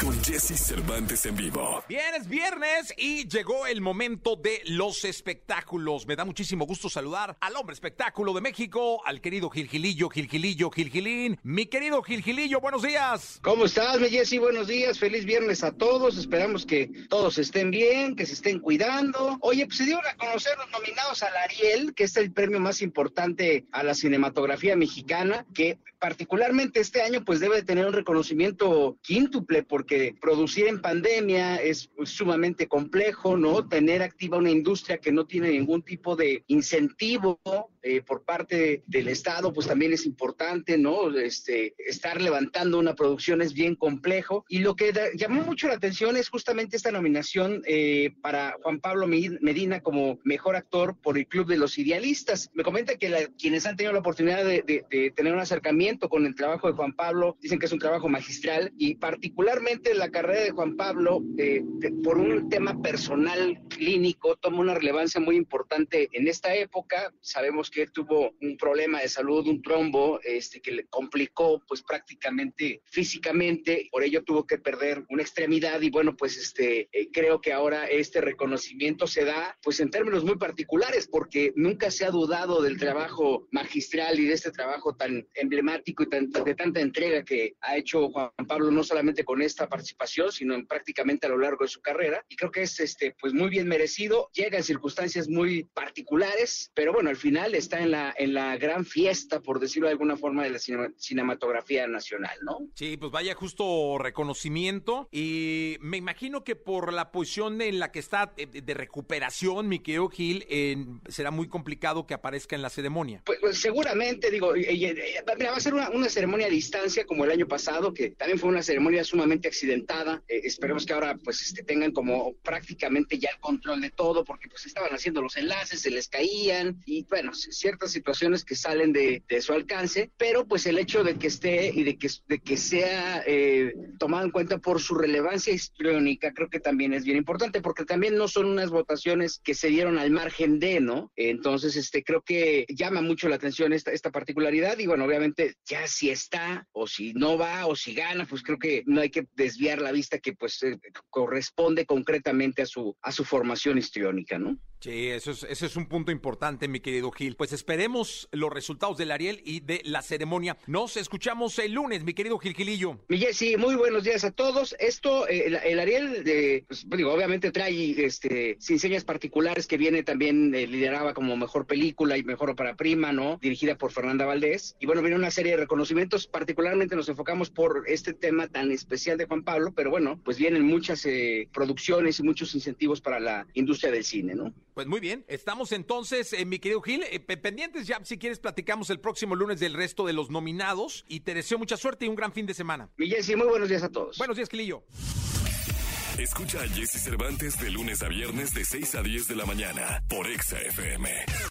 con Jesse Cervantes en vivo. Bien, es viernes y llegó el momento de los espectáculos. Me da muchísimo gusto saludar al hombre espectáculo de México, al querido Gilgilillo, Gilgilillo, Gilgilín. Mi querido Gilgilillo, buenos días. ¿Cómo estás, mi Jesse? Buenos días, feliz viernes a todos. Esperamos que todos estén bien, que se estén cuidando. Oye, pues se dieron a conocer los nominados al Ariel, que es el premio más importante a la cinematografía mexicana, que particularmente este año pues debe tener un reconocimiento quíntuple porque producir en pandemia es sumamente complejo, ¿no? Tener activa una industria que no tiene ningún tipo de incentivo eh, por parte del Estado pues también es importante, ¿no? Este, estar levantando una producción es bien complejo y lo que llamó mucho la atención es justamente esta nominación eh, para Juan Pablo Medina como mejor actor por el Club de los Idealistas. Me comenta que quienes han tenido la oportunidad de, de tener un acercamiento con el trabajo de Juan Pablo, dicen que es un trabajo magistral y particularmente la carrera de Juan Pablo, eh, por un tema personal clínico, toma una relevancia muy importante en esta época. Sabemos que tuvo un problema de salud, un trombo, este, que le complicó pues prácticamente físicamente, por ello tuvo que perder una extremidad y bueno, pues este, eh, creo que ahora este reconocimiento se da pues en términos muy particulares porque nunca se ha dudado del trabajo magistral y de este trabajo tan emblemático y de tanta entrega que ha hecho Juan Pablo, no solamente con esta participación, sino en prácticamente a lo largo de su carrera. Y creo que es este, pues muy bien merecido. Llega en circunstancias muy particulares, pero bueno, al final está en la, en la gran fiesta, por decirlo de alguna forma, de la cinematografía nacional, ¿no? Sí, pues vaya justo reconocimiento. Y me imagino que por la posición en la que está eh, de, recuperación, mi querido Gil, será muy complicado que aparezca en la ceremonia. Pues, pues seguramente, digo, va a ser una, ceremonia a distancia como el año pasado, que también fue una ceremonia sumamente accidentada. Eh, esperemos que ahora pues este, tengan como prácticamente ya el control de todo, porque pues estaban haciendo los enlaces, se les caían y bueno, ciertas situaciones que salen de, su alcance, pero pues el hecho de que esté y de que, de que sea eh, tomado en cuenta por su relevancia histriónica, creo que también es bien importante, porque también no son unas votaciones que se dieron al margen de, ¿no? Entonces, este, creo que llama mucho la atención esta, esta particularidad y bueno, obviamente ya si está o si no va o si gana, pues creo que no hay que desviar la vista que pues eh, corresponde concretamente a su, a su formación histriónica, ¿no? Sí, eso es, ese es un punto importante, mi querido Gil. Pues esperemos los resultados del Ariel y de la ceremonia. Nos escuchamos el lunes, mi querido Gil Gilillo. Mi sí, muy buenos días a todos. Esto, eh, el, Ariel, de, pues, digo, obviamente trae este, sin particulares que viene también eh, lideraba como mejor película y mejor ópera prima, ¿no? Dirigida por Fernanda Valdés. Y bueno, viene una serie de reconocimientos, particularmente nos enfocamos por este tema tan especial de Juan Pablo, pero bueno, pues vienen muchas eh, producciones y muchos incentivos para la industria del cine, ¿no? Pues muy bien, estamos entonces, eh, mi querido Gil, eh, pendientes ya, si quieres, platicamos el próximo lunes del resto de los nominados y te deseo mucha suerte y un gran fin de semana. Mi Jessy, muy buenos días a todos. Buenos días, Gilillo. Escucha a Jesse Cervantes de lunes a viernes de 6 a 10 de la mañana por Exa FM.